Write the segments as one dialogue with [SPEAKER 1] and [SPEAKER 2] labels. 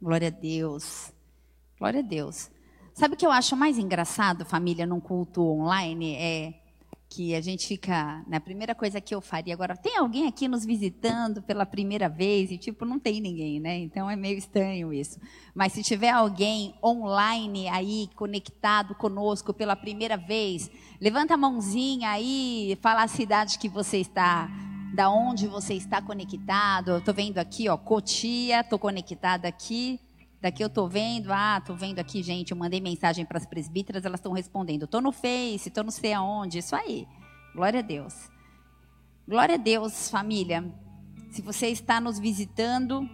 [SPEAKER 1] Glória a Deus. Glória a Deus. Sabe o que eu acho mais engraçado, família, num culto online? É que a gente fica. Na né, primeira coisa que eu faria agora, tem alguém aqui nos visitando pela primeira vez? E, tipo, não tem ninguém, né? Então é meio estranho isso. Mas se tiver alguém online aí, conectado conosco pela primeira vez, levanta a mãozinha aí, fala a cidade que você está da onde você está conectado. Eu estou vendo aqui, ó, Cotia, estou conectada aqui. Daqui eu estou vendo, ah, estou vendo aqui, gente, eu mandei mensagem para as presbíteras, elas estão respondendo. Estou no Face, estou não sei aonde, isso aí. Glória a Deus. Glória a Deus, família. Se você está nos visitando,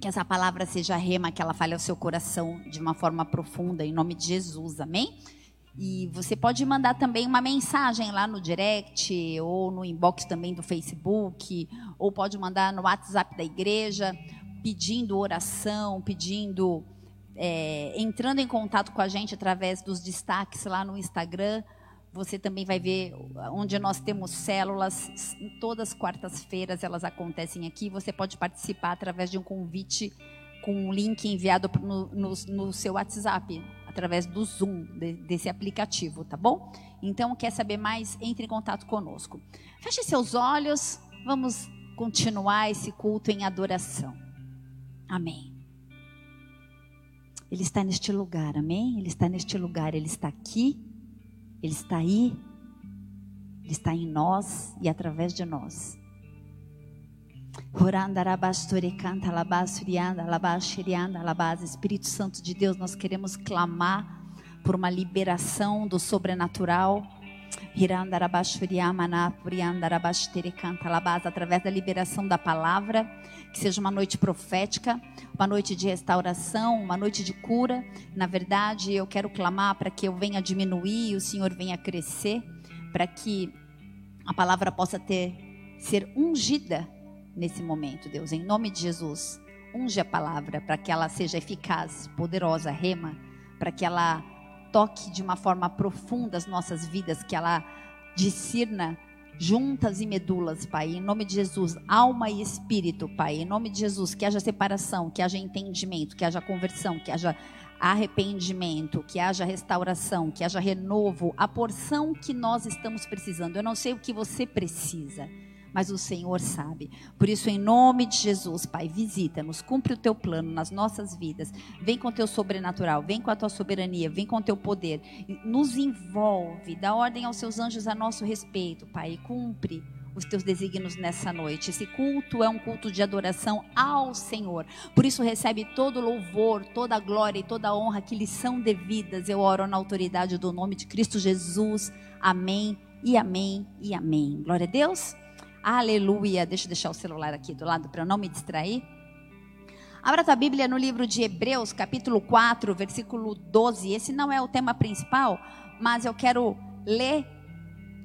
[SPEAKER 1] que essa palavra seja rema, que ela fale ao seu coração de uma forma profunda, em nome de Jesus, amém? E você pode mandar também uma mensagem lá no direct, ou no inbox também do Facebook, ou pode mandar no WhatsApp da igreja pedindo oração, pedindo, é, entrando em contato com a gente através dos destaques lá no Instagram. Você também vai ver onde nós temos células, todas as quartas-feiras elas acontecem aqui. Você pode participar através de um convite com um link enviado no, no, no seu WhatsApp, através do Zoom, de, desse aplicativo, tá bom? Então, quer saber mais? Entre em contato conosco. Feche seus olhos, vamos continuar esse culto em adoração. Amém. Ele está neste lugar, amém? Ele está neste lugar, ele está aqui, ele está aí, ele está em nós e através de nós. Espírito Santo de Deus, nós queremos clamar por uma liberação do sobrenatural. Através da liberação da palavra, que seja uma noite profética, uma noite de restauração, uma noite de cura. Na verdade, eu quero clamar para que eu venha diminuir e o Senhor venha crescer, para que a palavra possa ter ser ungida nesse momento, Deus, em nome de Jesus. Unge a palavra para que ela seja eficaz, poderosa, rema, para que ela toque de uma forma profunda as nossas vidas, que ela discirna juntas e medulas, Pai, em nome de Jesus, alma e espírito, Pai, em nome de Jesus, que haja separação, que haja entendimento, que haja conversão, que haja arrependimento, que haja restauração, que haja renovo, a porção que nós estamos precisando. Eu não sei o que você precisa mas o Senhor sabe. Por isso, em nome de Jesus, Pai, visita-nos, cumpre o teu plano nas nossas vidas. Vem com o teu sobrenatural, vem com a tua soberania, vem com o teu poder. Nos envolve, dá ordem aos seus anjos a nosso respeito, Pai, e cumpre os teus desígnios nessa noite. Esse culto é um culto de adoração ao Senhor. Por isso recebe todo louvor, toda glória e toda honra que lhe são devidas. Eu oro na autoridade do nome de Cristo Jesus. Amém e amém e amém. Glória a Deus. Aleluia. Deixa eu deixar o celular aqui do lado para não me distrair. Abra tua Bíblia no livro de Hebreus, capítulo 4, versículo 12. Esse não é o tema principal, mas eu quero ler,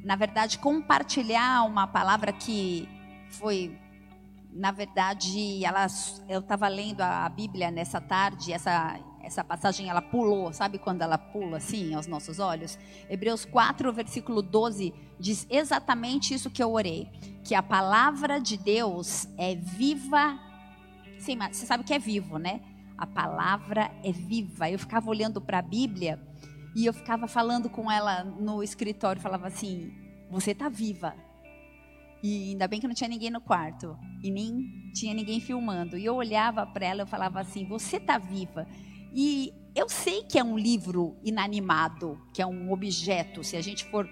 [SPEAKER 1] na verdade, compartilhar uma palavra que foi, na verdade, ela, eu estava lendo a Bíblia nessa tarde, essa essa passagem ela pulou, sabe quando ela pula assim aos nossos olhos? Hebreus 4, versículo 12 diz exatamente isso que eu orei, que a palavra de Deus é viva. Sim, mas você sabe que é vivo, né? A palavra é viva. Eu ficava olhando para a Bíblia e eu ficava falando com ela no escritório, falava assim: "Você está viva". E ainda bem que não tinha ninguém no quarto e nem tinha ninguém filmando. E eu olhava para ela, eu falava assim: "Você está viva". E eu sei que é um livro inanimado, que é um objeto. Se a gente for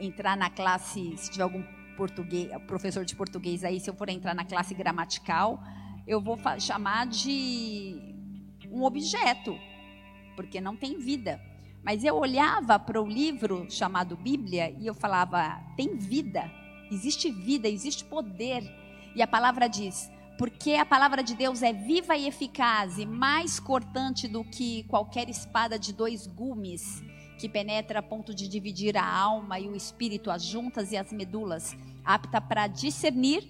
[SPEAKER 1] entrar na classe, se tiver algum português, professor de português aí, se eu for entrar na classe gramatical, eu vou chamar de um objeto, porque não tem vida. Mas eu olhava para o livro chamado Bíblia e eu falava: tem vida, existe vida, existe poder. E a palavra diz: porque a palavra de Deus é viva e eficaz e mais cortante do que qualquer espada de dois gumes, que penetra a ponto de dividir a alma e o espírito, as juntas e as medulas, apta para discernir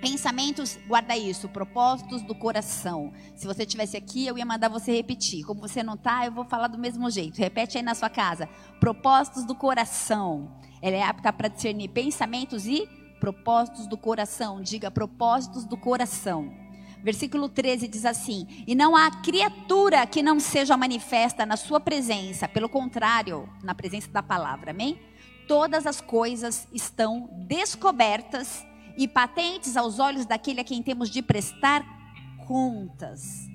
[SPEAKER 1] pensamentos, guarda isso, propósitos do coração. Se você tivesse aqui, eu ia mandar você repetir. Como você não está, eu vou falar do mesmo jeito. Repete aí na sua casa. Propósitos do coração. Ela é apta para discernir pensamentos e propósitos do coração. Diga propósitos do coração. Versículo 13 diz assim: E não há criatura que não seja manifesta na sua presença, pelo contrário, na presença da palavra, amém? Todas as coisas estão descobertas e patentes aos olhos daquele a quem temos de prestar contas.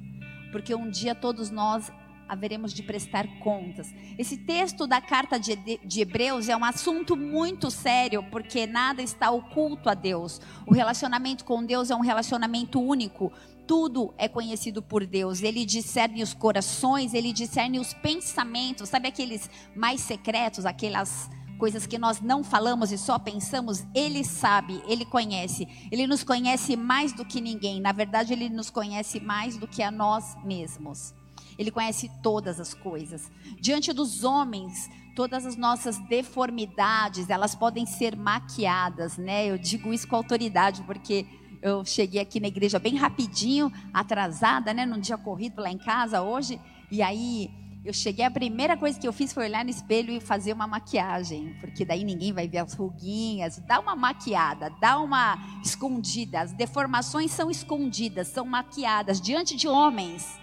[SPEAKER 1] Porque um dia todos nós haveremos de prestar contas. Esse texto da carta de, Hebreus é um assunto muito sério, porque nada está oculto a Deus. O relacionamento com Deus é um relacionamento único. Tudo é conhecido por Deus. Ele discerne os corações, ele discerne os pensamentos. Sabe aqueles mais secretos, aquelas coisas que nós não falamos e só pensamos, ele sabe, ele conhece. Ele nos conhece mais do que ninguém. Na verdade, ele nos conhece mais do que a nós mesmos. Ele conhece todas as coisas. Diante dos homens, todas as nossas deformidades, elas podem ser maquiadas, né? Eu digo isso com autoridade, porque eu cheguei aqui na igreja bem rapidinho, atrasada, né? Num dia corrido lá em casa hoje. E aí eu cheguei, a primeira coisa que eu fiz foi olhar no espelho e fazer uma maquiagem, porque daí ninguém vai ver as ruguinhas. Dá uma maquiada, dá uma escondida. As deformações são escondidas, são maquiadas diante de homens.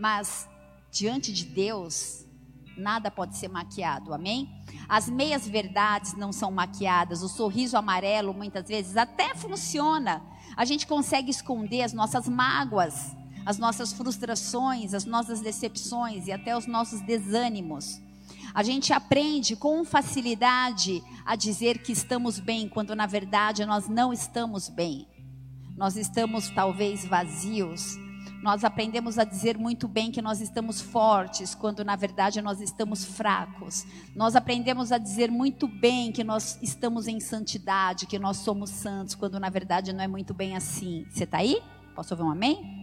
[SPEAKER 1] Mas diante de Deus, nada pode ser maquiado, amém? As meias verdades não são maquiadas, o sorriso amarelo muitas vezes até funciona. A gente consegue esconder as nossas mágoas, as nossas frustrações, as nossas decepções e até os nossos desânimos. A gente aprende com facilidade a dizer que estamos bem, quando na verdade nós não estamos bem. Nós estamos talvez vazios, nós aprendemos a dizer muito bem que nós estamos fortes, quando na verdade nós estamos fracos. Nós aprendemos a dizer muito bem que nós estamos em santidade, que nós somos santos, quando na verdade não é muito bem assim. Você está aí? Posso ouvir um amém?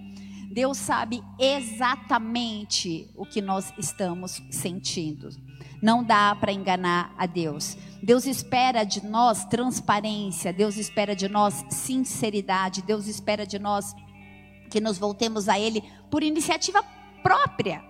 [SPEAKER 1] Deus sabe exatamente o que nós estamos sentindo. Não dá para enganar a Deus. Deus espera de nós transparência, Deus espera de nós sinceridade, Deus espera de nós que nos voltemos a Ele por iniciativa própria.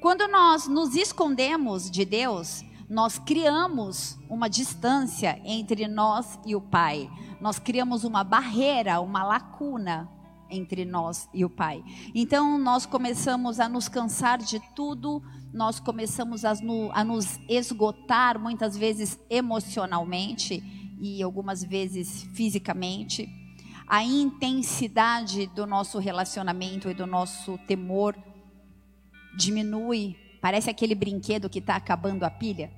[SPEAKER 1] Quando nós nos escondemos de Deus, nós criamos uma distância entre nós e o Pai. Nós criamos uma barreira, uma lacuna entre nós e o Pai. Então nós começamos a nos cansar de tudo, nós começamos a, no, a nos esgotar, muitas vezes emocionalmente e algumas vezes fisicamente a intensidade do nosso relacionamento e do nosso temor diminui. Parece aquele brinquedo que está acabando a pilha.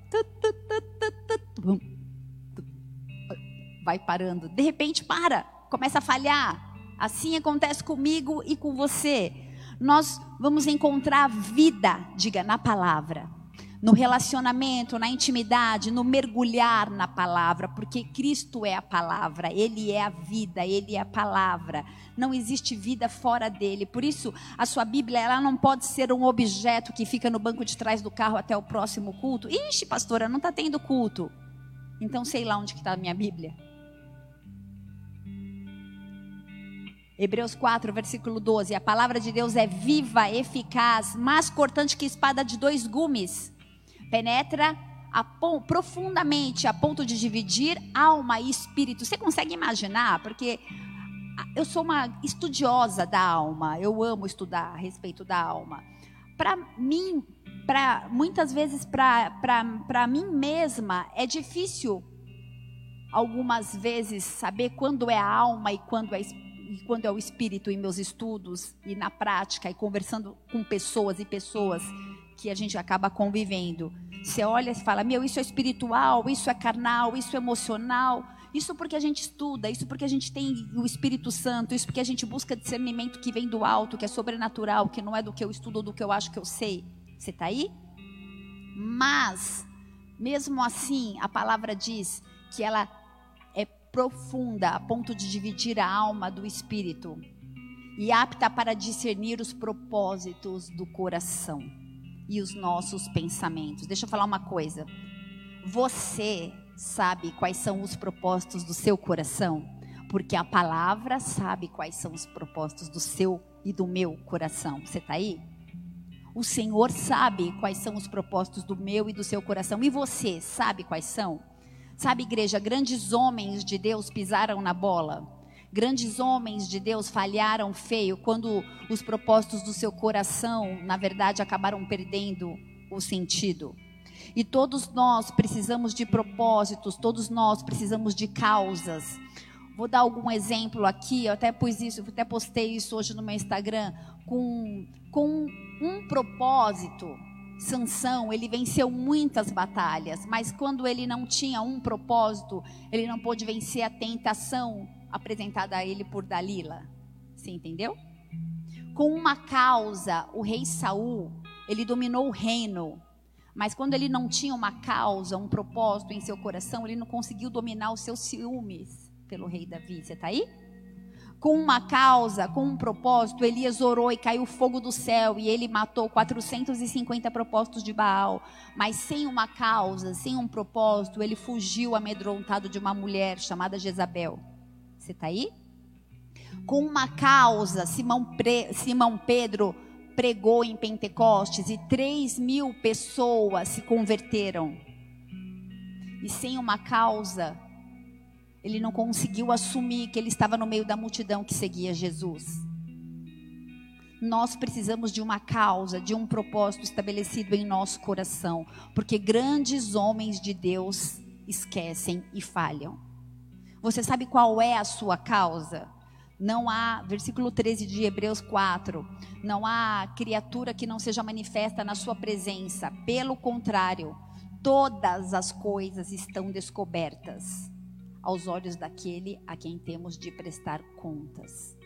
[SPEAKER 1] Vai parando. De repente para, começa a falhar. Assim acontece comigo e com você. Nós vamos encontrar vida, diga, na palavra no relacionamento, na intimidade, no mergulhar na palavra, porque Cristo é a palavra, Ele é a vida, Ele é a palavra. Não existe vida fora dele. Por isso, a sua Bíblia ela não pode ser um objeto que fica no banco de trás do carro até o próximo culto. Ixi, pastora, não está tendo culto. Então sei lá onde está a minha Bíblia. Hebreus 4, versículo 12. A palavra de Deus é viva, eficaz, mais cortante que espada de dois gumes penetra a, profundamente a ponto de dividir alma e espírito. Você consegue imaginar? Porque eu sou uma estudiosa da alma, eu amo estudar a respeito da alma. Para mim, para muitas vezes para mim mesma é difícil algumas vezes saber quando é a alma e quando é e quando é o espírito em meus estudos e na prática e conversando com pessoas e pessoas que a gente acaba convivendo. Você olha e fala: Meu, isso é espiritual, isso é carnal, isso é emocional. Isso porque a gente estuda, isso porque a gente tem o Espírito Santo, isso porque a gente busca discernimento que vem do alto, que é sobrenatural, que não é do que eu estudo ou do que eu acho que eu sei. Você está aí? Mas, mesmo assim, a palavra diz que ela é profunda a ponto de dividir a alma do espírito e apta para discernir os propósitos do coração e os nossos pensamentos. Deixa eu falar uma coisa. Você sabe quais são os propósitos do seu coração? Porque a palavra sabe quais são os propósitos do seu e do meu coração. Você está aí? O Senhor sabe quais são os propósitos do meu e do seu coração. E você sabe quais são? Sabe, igreja, grandes homens de Deus pisaram na bola Grandes homens de Deus falharam feio quando os propósitos do seu coração, na verdade, acabaram perdendo o sentido. E todos nós precisamos de propósitos, todos nós precisamos de causas. Vou dar algum exemplo aqui, eu até pus isso, até postei isso hoje no meu Instagram, com, com um propósito. Sansão, ele venceu muitas batalhas, mas quando ele não tinha um propósito, ele não pôde vencer a tentação apresentada a ele por Dalila. Você entendeu? Com uma causa, o rei Saul, ele dominou o reino. Mas quando ele não tinha uma causa, um propósito em seu coração, ele não conseguiu dominar os seus ciúmes pelo rei Davi. Você está aí? Com uma causa, com um propósito, Elias orou e caiu fogo do céu e ele matou 450 propósitos de Baal. Mas sem uma causa, sem um propósito, ele fugiu amedrontado de uma mulher chamada Jezabel. Você está aí? Com uma causa, Simão, Pre... Simão Pedro pregou em Pentecostes e 3 mil pessoas se converteram. E sem uma causa, ele não conseguiu assumir que ele estava no meio da multidão que seguia Jesus. Nós precisamos de uma causa, de um propósito estabelecido em nosso coração, porque grandes homens de Deus esquecem e falham. Você sabe qual é a sua causa? Não há, versículo 13 de Hebreus 4, não há criatura que não seja manifesta na sua presença. Pelo contrário, todas as coisas estão descobertas aos olhos daquele a quem temos de prestar contas.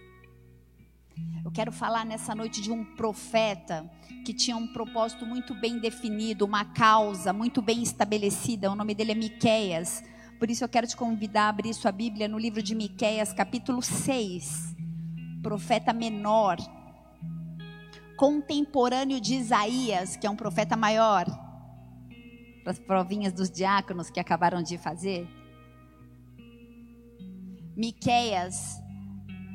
[SPEAKER 1] Eu quero falar nessa noite de um profeta que tinha um propósito muito bem definido, uma causa muito bem estabelecida. O nome dele é Miqueias. Por isso eu quero te convidar a abrir sua Bíblia no livro de Miqueias, capítulo 6. Profeta menor, contemporâneo de Isaías, que é um profeta maior. Para as provinhas dos diáconos que acabaram de fazer. Miqueias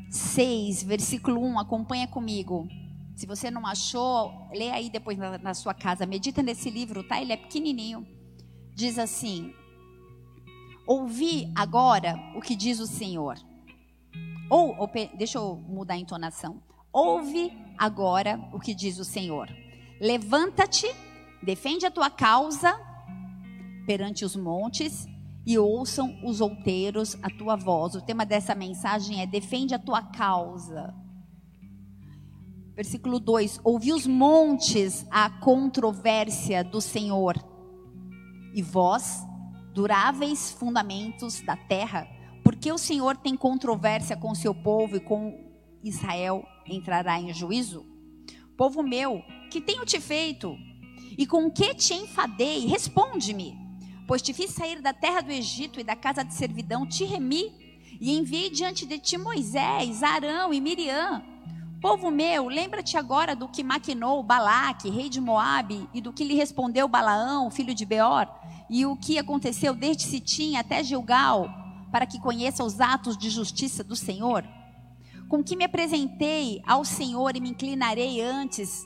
[SPEAKER 1] 6, versículo 1, acompanha comigo. Se você não achou, lê aí depois na, na sua casa, medita nesse livro, tá? Ele é pequenininho. Diz assim: Ouvi agora o que diz o Senhor. Ou, ou, deixa eu mudar a entonação. Ouve agora o que diz o Senhor. Levanta-te, defende a tua causa perante os montes e ouçam os outeiros a tua voz. O tema dessa mensagem é defende a tua causa. Versículo 2: Ouvi os montes a controvérsia do Senhor, e vós duráveis fundamentos da terra, porque o Senhor tem controvérsia com seu povo e com Israel entrará em juízo? Povo meu, que tenho te feito? E com que te enfadei? Responde-me. Pois te fiz sair da terra do Egito e da casa de servidão, te remi e enviei diante de ti Moisés, Arão e Miriam. Povo meu, lembra-te agora do que maquinou Balaque, rei de Moabe, e do que lhe respondeu Balaão, filho de Beor, e o que aconteceu desde Sitim até Gilgal, para que conheça os atos de justiça do Senhor? Com que me apresentei ao Senhor e me inclinarei antes,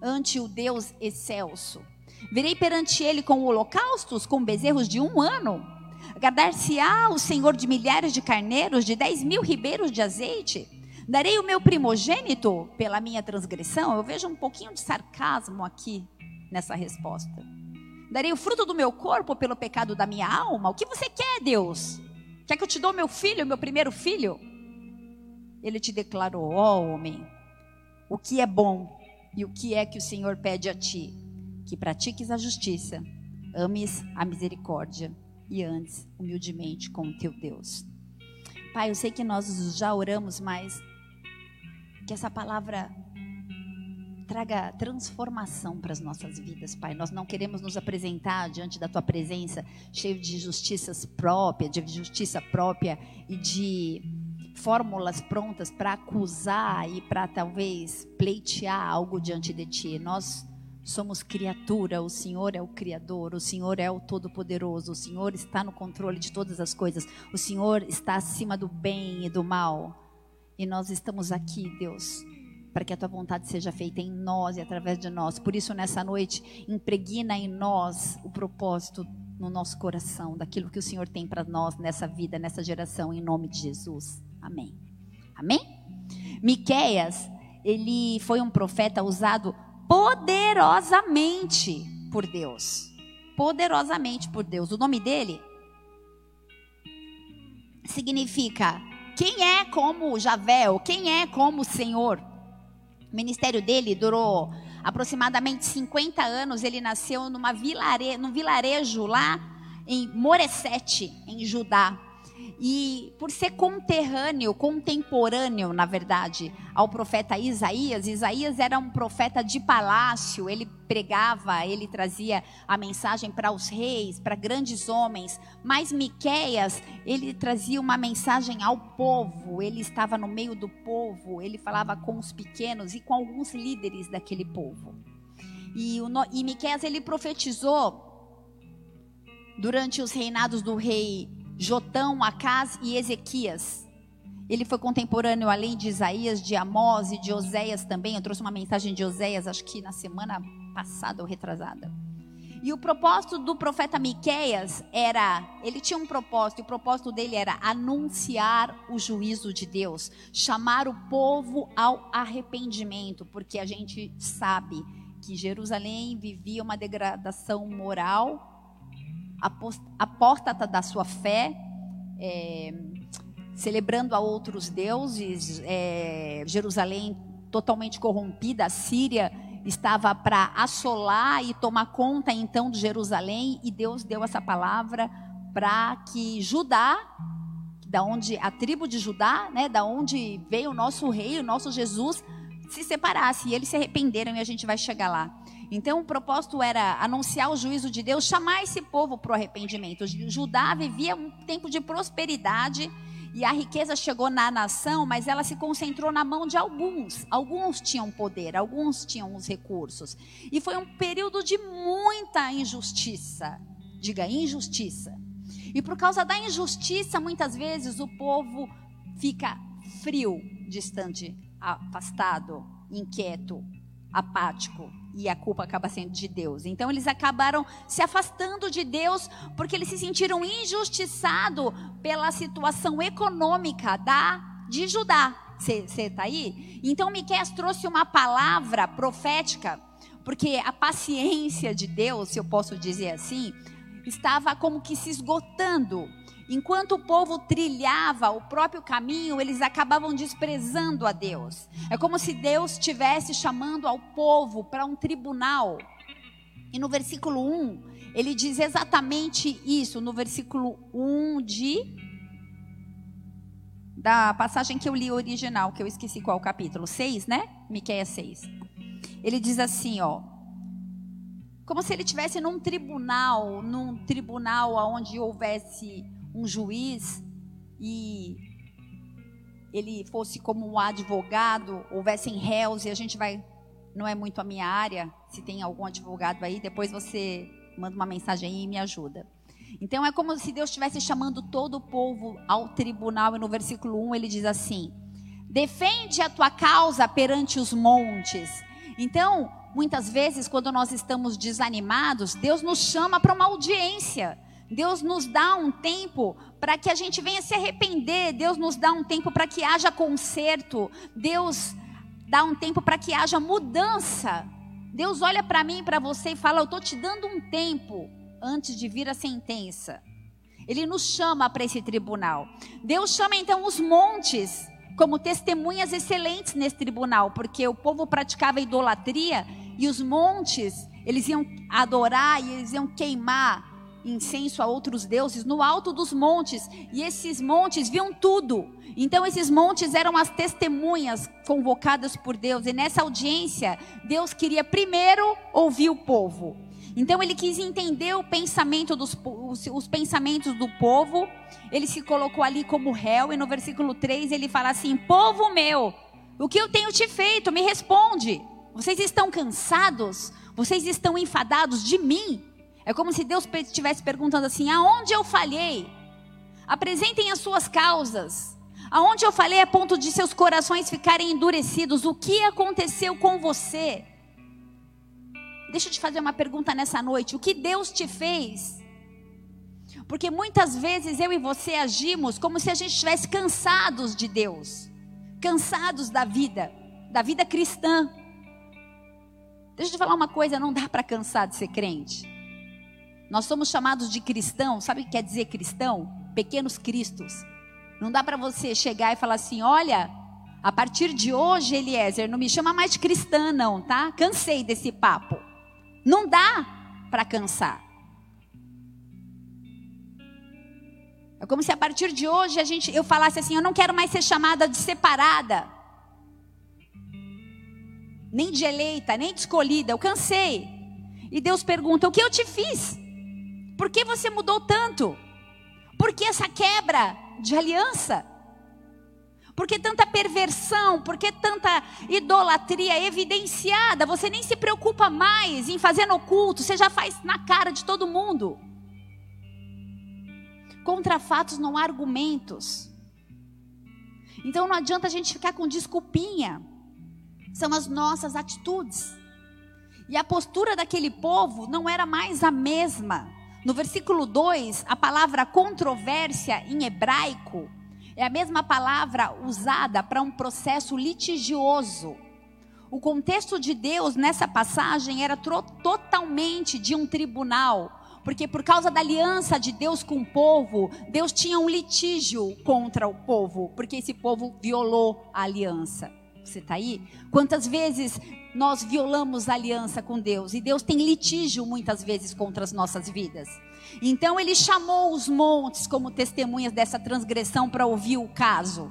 [SPEAKER 1] ante o Deus excelso. Virei perante ele com holocaustos, com bezerros de um ano. Agradar-se-á o Senhor de milhares de carneiros, de dez mil ribeiros de azeite. Darei o meu primogênito pela minha transgressão. Eu vejo um pouquinho de sarcasmo aqui nessa resposta. Darei o fruto do meu corpo pelo pecado da minha alma? O que você quer, Deus? Quer que eu te dou meu filho, meu primeiro filho? Ele te declarou, ó oh, homem, o que é bom e o que é que o Senhor pede a ti? Que pratiques a justiça, ames a misericórdia e andes humildemente com o teu Deus. Pai, eu sei que nós já oramos, mas que essa palavra traga transformação para as nossas vidas, Pai. Nós não queremos nos apresentar diante da tua presença cheio de justiças próprias, de justiça própria e de fórmulas prontas para acusar e para talvez pleitear algo diante de ti. Nós somos criatura, o Senhor é o Criador, o Senhor é o Todo-Poderoso, o Senhor está no controle de todas as coisas, o Senhor está acima do bem e do mal. E nós estamos aqui, Deus, para que a tua vontade seja feita em nós e através de nós. Por isso, nessa noite, impregna em nós o propósito no nosso coração, daquilo que o Senhor tem para nós nessa vida, nessa geração, em nome de Jesus. Amém. Amém? Miqueias, ele foi um profeta usado poderosamente por Deus. Poderosamente por Deus. O nome dele significa quem é como Javé, quem é como o Senhor. O ministério dele durou aproximadamente 50 anos. Ele nasceu numa vilare, num vilarejo lá em Moresete, em Judá. E por ser conterrâneo, contemporâneo, na verdade, ao profeta Isaías, Isaías era um profeta de palácio, ele pregava, ele trazia a mensagem para os reis, para grandes homens, mas Miqueias, ele trazia uma mensagem ao povo, ele estava no meio do povo, ele falava com os pequenos e com alguns líderes daquele povo. E, e Miqueias, ele profetizou durante os reinados do rei Jotão, Acás e Ezequias. Ele foi contemporâneo, além de Isaías, de Amós e de Oséias também. Eu trouxe uma mensagem de Oséias, acho que na semana passada ou retrasada. E o propósito do profeta Miqueias era, ele tinha um propósito, e o propósito dele era anunciar o juízo de Deus, chamar o povo ao arrependimento, porque a gente sabe que Jerusalém vivia uma degradação moral apóstata da sua fé, é, celebrando a outros deuses, é, Jerusalém totalmente corrompida, a Síria estava para assolar e tomar conta então de Jerusalém, e Deus deu essa palavra para que Judá, da onde a tribo de Judá, né, da onde veio o nosso rei, o nosso Jesus, se separasse e eles se arrependeram e a gente vai chegar lá. Então o propósito era anunciar o juízo de Deus, chamar esse povo para o arrependimento. Judá vivia um tempo de prosperidade e a riqueza chegou na nação, mas ela se concentrou na mão de alguns. Alguns tinham poder, alguns tinham os recursos. E foi um período de muita injustiça. Diga, injustiça. E por causa da injustiça, muitas vezes o povo fica frio, distante, afastado, inquieto, apático e a culpa acaba sendo de Deus. Então eles acabaram se afastando de Deus porque eles se sentiram injustiçados pela situação econômica da de Judá. Você está aí? Então Miqueias trouxe uma palavra profética, porque a paciência de Deus, se eu posso dizer assim, estava como que se esgotando. Enquanto o povo trilhava o próprio caminho, eles acabavam desprezando a Deus. É como se Deus estivesse chamando ao povo para um tribunal. E no versículo 1, ele diz exatamente isso, no versículo 1 de da passagem que eu li original, que eu esqueci qual capítulo, 6, né? Miqueias 6. Ele diz assim, ó: Como se ele estivesse num tribunal, num tribunal onde houvesse um juiz e ele fosse como um advogado, houvessem réus, e a gente vai, não é muito a minha área, se tem algum advogado aí, depois você manda uma mensagem aí e me ajuda. Então é como se Deus estivesse chamando todo o povo ao tribunal, e no versículo 1 ele diz assim: defende a tua causa perante os montes. Então, muitas vezes, quando nós estamos desanimados, Deus nos chama para uma audiência. Deus nos dá um tempo para que a gente venha se arrepender. Deus nos dá um tempo para que haja conserto. Deus dá um tempo para que haja mudança. Deus olha para mim e para você e fala: Eu estou te dando um tempo antes de vir a sentença. Ele nos chama para esse tribunal. Deus chama então os montes como testemunhas excelentes nesse tribunal, porque o povo praticava idolatria e os montes, eles iam adorar e eles iam queimar incenso a outros deuses no alto dos montes, e esses montes viam tudo. Então esses montes eram as testemunhas convocadas por Deus, e nessa audiência Deus queria primeiro ouvir o povo. Então ele quis entender o pensamento dos os, os pensamentos do povo. Ele se colocou ali como réu e no versículo 3 ele fala assim: "Povo meu, o que eu tenho te feito? Me responde. Vocês estão cansados? Vocês estão enfadados de mim?" É como se Deus estivesse perguntando assim: aonde eu falhei? Apresentem as suas causas. Aonde eu falhei a ponto de seus corações ficarem endurecidos? O que aconteceu com você? Deixa eu te fazer uma pergunta nessa noite. O que Deus te fez? Porque muitas vezes eu e você agimos como se a gente estivesse cansados de Deus, cansados da vida, da vida cristã. Deixa eu te falar uma coisa, não dá para cansar de ser crente. Nós somos chamados de cristão, sabe o que quer dizer cristão? Pequenos cristos. Não dá para você chegar e falar assim: olha, a partir de hoje, Eliezer, não me chama mais de cristã, não, tá? Cansei desse papo. Não dá para cansar. É como se a partir de hoje a gente, eu falasse assim: eu não quero mais ser chamada de separada, nem de eleita, nem de escolhida. Eu cansei. E Deus pergunta: o que eu te fiz? Por que você mudou tanto? Por que essa quebra de aliança? Por que tanta perversão? Por que tanta idolatria evidenciada? Você nem se preocupa mais em fazer no culto, você já faz na cara de todo mundo. Contra fatos não há argumentos. Então não adianta a gente ficar com desculpinha. São as nossas atitudes. E a postura daquele povo não era mais a mesma. No versículo 2, a palavra controvérsia em hebraico é a mesma palavra usada para um processo litigioso. O contexto de Deus nessa passagem era totalmente de um tribunal, porque por causa da aliança de Deus com o povo, Deus tinha um litígio contra o povo, porque esse povo violou a aliança. Você está aí? Quantas vezes nós violamos a aliança com Deus e Deus tem litígio muitas vezes contra as nossas vidas. Então ele chamou os montes como testemunhas dessa transgressão para ouvir o caso.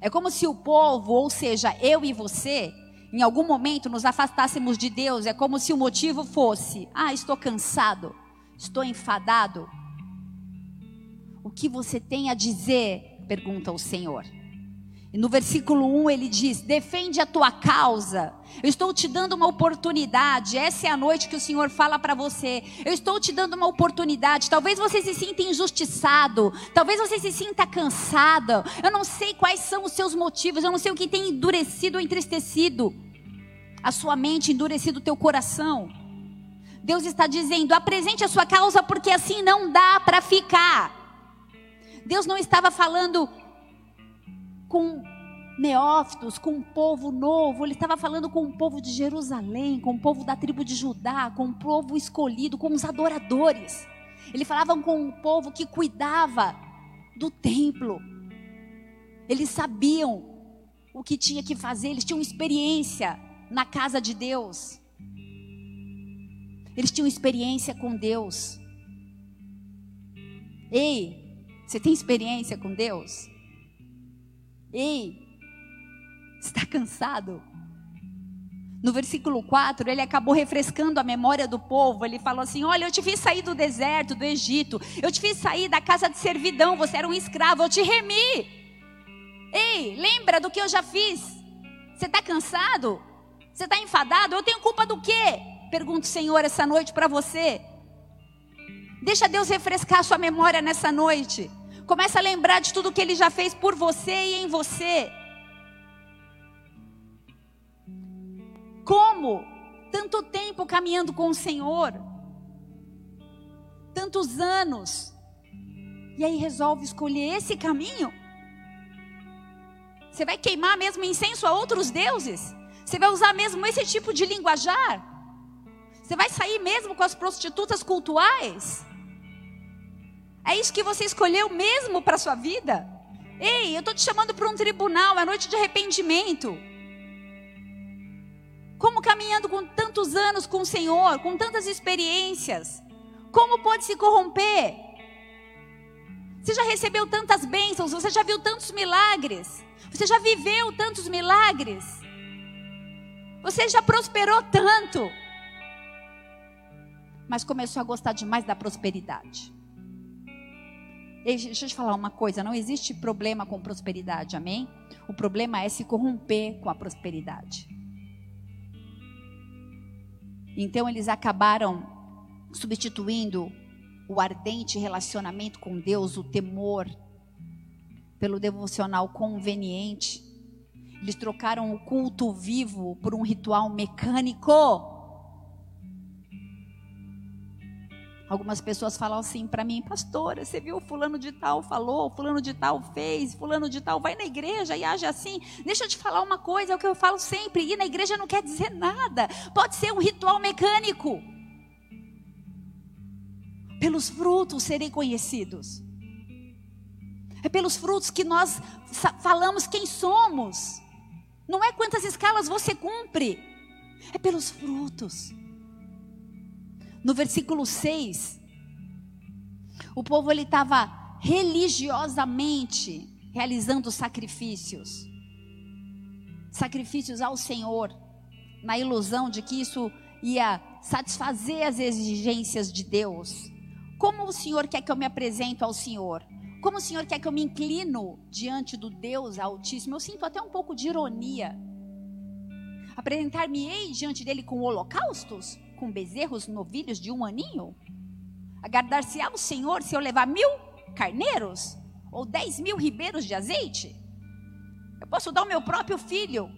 [SPEAKER 1] É como se o povo, ou seja, eu e você, em algum momento nos afastássemos de Deus. É como se o motivo fosse: ah, estou cansado, estou enfadado. O que você tem a dizer? pergunta o Senhor. No versículo 1 ele diz: Defende a tua causa. Eu estou te dando uma oportunidade. Essa é a noite que o Senhor fala para você. Eu estou te dando uma oportunidade. Talvez você se sinta injustiçado. Talvez você se sinta cansado. Eu não sei quais são os seus motivos. Eu não sei o que tem endurecido ou entristecido a sua mente, endurecido o teu coração. Deus está dizendo: apresente a sua causa, porque assim não dá para ficar. Deus não estava falando com neófitos, com um povo novo, ele estava falando com o povo de Jerusalém, com o povo da tribo de Judá, com o povo escolhido, com os adoradores. Ele falava com um povo que cuidava do templo. Eles sabiam o que tinha que fazer, eles tinham experiência na casa de Deus. Eles tinham experiência com Deus. Ei, você tem experiência com Deus? Ei, está cansado? No versículo 4, ele acabou refrescando a memória do povo. Ele falou assim: Olha, eu te fiz sair do deserto, do Egito. Eu te fiz sair da casa de servidão. Você era um escravo. Eu te remi. Ei, lembra do que eu já fiz? Você está cansado? Você está enfadado? Eu tenho culpa do quê? Pergunto, Senhor, essa noite para você. Deixa Deus refrescar a sua memória nessa noite. Começa a lembrar de tudo que Ele já fez por você e em você. Como? Tanto tempo caminhando com o Senhor. Tantos anos. E aí resolve escolher esse caminho? Você vai queimar mesmo incenso a outros deuses? Você vai usar mesmo esse tipo de linguajar? Você vai sair mesmo com as prostitutas cultuais? É isso que você escolheu mesmo para sua vida? Ei, eu estou te chamando para um tribunal, é noite de arrependimento. Como caminhando com tantos anos com o Senhor, com tantas experiências, como pode se corromper? Você já recebeu tantas bênçãos, você já viu tantos milagres, você já viveu tantos milagres, você já prosperou tanto, mas começou a gostar demais da prosperidade. Deixa eu te falar uma coisa: não existe problema com prosperidade, amém? O problema é se corromper com a prosperidade. Então eles acabaram substituindo o ardente relacionamento com Deus, o temor, pelo devocional conveniente. Eles trocaram o culto vivo por um ritual mecânico. Algumas pessoas falam assim para mim, pastora, você viu fulano de tal falou, fulano de tal fez, fulano de tal vai na igreja e age assim. Deixa eu te falar uma coisa, é o que eu falo sempre, ir na igreja não quer dizer nada. Pode ser um ritual mecânico. Pelos frutos serem conhecidos. É pelos frutos que nós falamos quem somos. Não é quantas escalas você cumpre. É pelos frutos. No versículo 6, o povo ele estava religiosamente realizando sacrifícios. Sacrifícios ao Senhor, na ilusão de que isso ia satisfazer as exigências de Deus. Como o Senhor quer que eu me apresente ao Senhor? Como o Senhor quer que eu me inclino diante do Deus Altíssimo? Eu sinto até um pouco de ironia. Apresentar-me-ei diante dele com holocaustos? Com bezerros novilhos de um aninho? Agradar-se-á o Senhor se eu levar mil carneiros? Ou dez mil ribeiros de azeite? Eu posso dar o meu próprio filho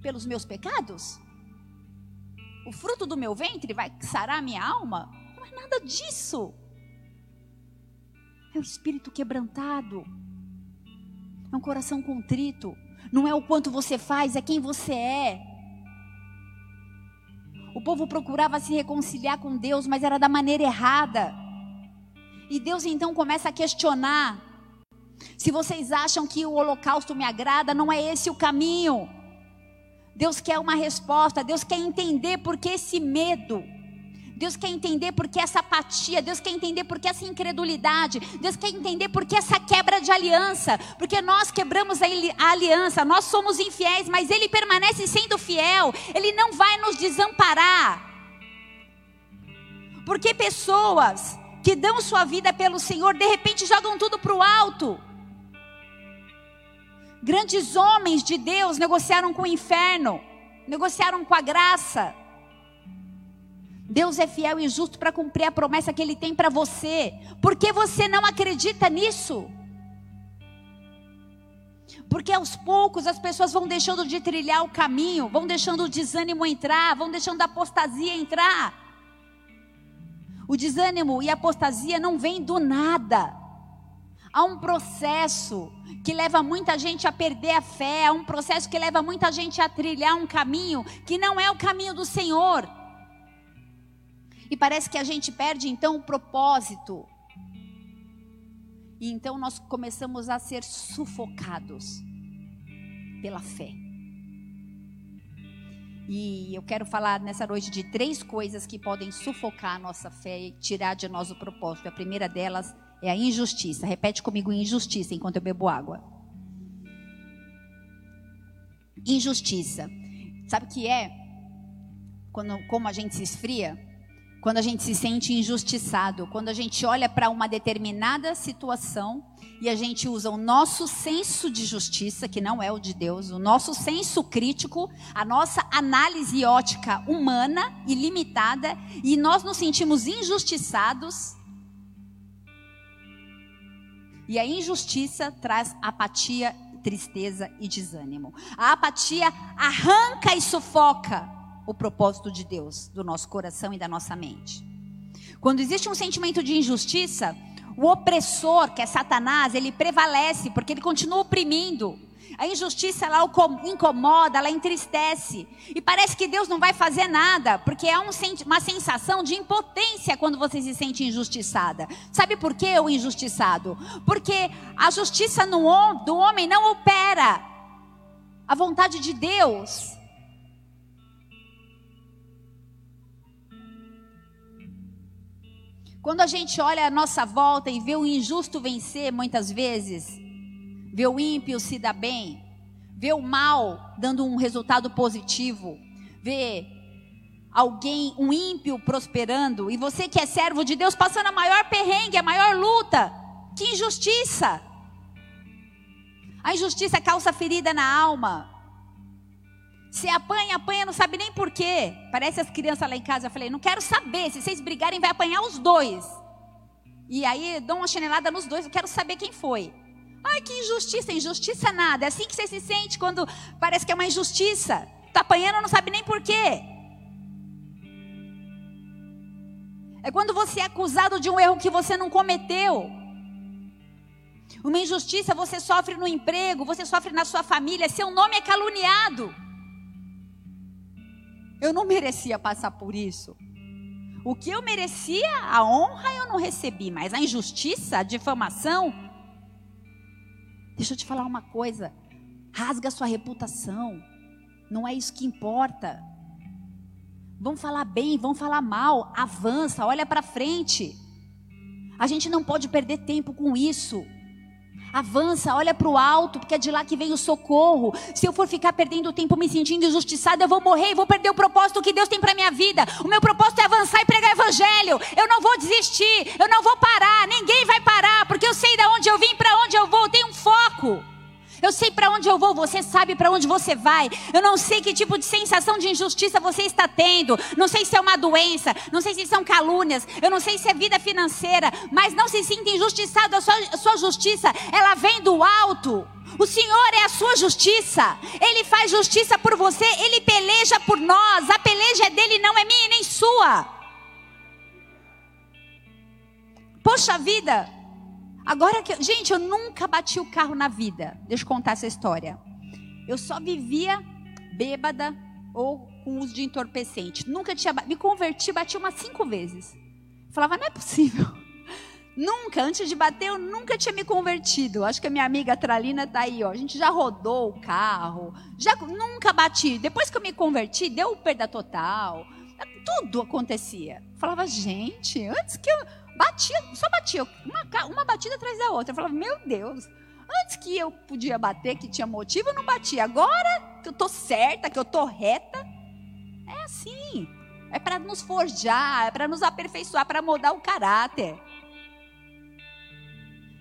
[SPEAKER 1] pelos meus pecados? O fruto do meu ventre vai sarar a minha alma? Não é nada disso. É o espírito quebrantado. É um coração contrito. Não é o quanto você faz, é quem você é. O povo procurava se reconciliar com Deus, mas era da maneira errada. E Deus então começa a questionar: se vocês acham que o holocausto me agrada, não é esse o caminho. Deus quer uma resposta, Deus quer entender por que esse medo. Deus quer entender por que essa apatia, Deus quer entender por que essa incredulidade, Deus quer entender por que essa quebra de aliança, porque nós quebramos a aliança, nós somos infiéis, mas Ele permanece sendo fiel, Ele não vai nos desamparar. Porque pessoas que dão sua vida pelo Senhor, de repente jogam tudo para o alto. Grandes homens de Deus negociaram com o inferno, negociaram com a graça. Deus é fiel e justo para cumprir a promessa que Ele tem para você. Por que você não acredita nisso? Porque aos poucos as pessoas vão deixando de trilhar o caminho, vão deixando o desânimo entrar, vão deixando a apostasia entrar. O desânimo e a apostasia não vêm do nada. Há um processo que leva muita gente a perder a fé, há um processo que leva muita gente a trilhar um caminho que não é o caminho do Senhor. E parece que a gente perde então o propósito. E então nós começamos a ser sufocados pela fé. E eu quero falar nessa noite de três coisas que podem sufocar a nossa fé e tirar de nós o propósito. A primeira delas é a injustiça. Repete comigo injustiça enquanto eu bebo água. Injustiça. Sabe o que é? Quando, como a gente se esfria? Quando a gente se sente injustiçado, quando a gente olha para uma determinada situação e a gente usa o nosso senso de justiça, que não é o de Deus, o nosso senso crítico, a nossa análise ótica humana e limitada, e nós nos sentimos injustiçados. E a injustiça traz apatia, tristeza e desânimo. A apatia arranca e sufoca o propósito de Deus do nosso coração e da nossa mente. Quando existe um sentimento de injustiça, o opressor, que é Satanás, ele prevalece porque ele continua oprimindo. A injustiça ela incomoda, ela entristece. E parece que Deus não vai fazer nada, porque há um, uma sensação de impotência quando você se sente injustiçada. Sabe por que o injustiçado? Porque a justiça no, do homem não opera. A vontade de Deus Quando a gente olha a nossa volta e vê o injusto vencer, muitas vezes, vê o ímpio se dar bem, vê o mal dando um resultado positivo, vê alguém, um ímpio prosperando, e você que é servo de Deus passando a maior perrengue, a maior luta. Que injustiça! A injustiça causa ferida na alma. Se apanha, apanha, não sabe nem por quê. Parece as crianças lá em casa. Eu falei, não quero saber. Se vocês brigarem, vai apanhar os dois. E aí dão uma chinelada nos dois. Eu quero saber quem foi. Ai, que injustiça. Injustiça nada. É assim que você se sente quando parece que é uma injustiça. Tá apanhando, não sabe nem por quê. É quando você é acusado de um erro que você não cometeu. Uma injustiça você sofre no emprego, você sofre na sua família, seu nome é caluniado. Eu não merecia passar por isso. O que eu merecia, a honra eu não recebi, mas a injustiça, a difamação. Deixa eu te falar uma coisa. Rasga sua reputação. Não é isso que importa. Vão falar bem, vão falar mal. Avança, olha para frente. A gente não pode perder tempo com isso. Avança, olha para o alto, porque é de lá que vem o socorro. Se eu for ficar perdendo tempo me sentindo injustiçada, eu vou morrer e vou perder o propósito que Deus tem para minha vida. O meu propósito é avançar e pregar evangelho. Eu não vou desistir, eu não vou parar, ninguém vai parar, porque eu sei de onde eu vim, para onde eu vou, eu tenho um foco. Eu sei para onde eu vou, você sabe para onde você vai. Eu não sei que tipo de sensação de injustiça você está tendo. Não sei se é uma doença, não sei se são calúnias, eu não sei se é vida financeira, mas não se sinta injustiçado. A sua, a sua justiça, ela vem do alto. O Senhor é a sua justiça. Ele faz justiça por você, ele peleja por nós. A peleja é dele, não é minha nem sua. Poxa vida, Agora que. Gente, eu nunca bati o carro na vida. Deixa eu contar essa história. Eu só vivia bêbada ou com uso de entorpecente. Nunca tinha. Me converti, bati umas cinco vezes. Falava, não é possível. Nunca, antes de bater, eu nunca tinha me convertido. Acho que a minha amiga Tralina tá aí, ó. A gente já rodou o carro, já nunca bati. Depois que eu me converti, deu perda total. Tudo acontecia. Falava, gente, antes que eu Batia, só batia, uma, uma batida atrás da outra. Eu falava, meu Deus, antes que eu podia bater, que tinha motivo, eu não batia. Agora que eu tô certa, que eu tô reta, é assim. É para nos forjar, é para nos aperfeiçoar, para mudar o caráter.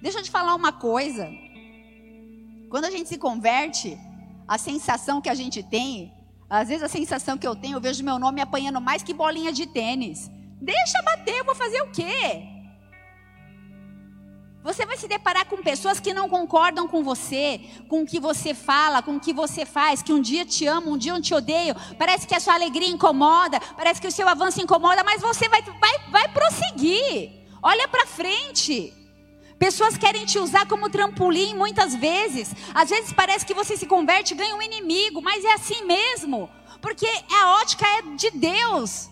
[SPEAKER 1] Deixa eu te falar uma coisa. Quando a gente se converte, a sensação que a gente tem, às vezes a sensação que eu tenho, eu vejo meu nome apanhando mais que bolinha de tênis. Deixa bater, eu vou fazer o quê? Você vai se deparar com pessoas que não concordam com você, com o que você fala, com o que você faz, que um dia te amam, um dia te odeiam. Parece que a sua alegria incomoda, parece que o seu avanço incomoda, mas você vai, vai, vai prosseguir. Olha para frente. Pessoas querem te usar como trampolim muitas vezes. Às vezes parece que você se converte e ganha um inimigo, mas é assim mesmo. Porque a ótica é de Deus.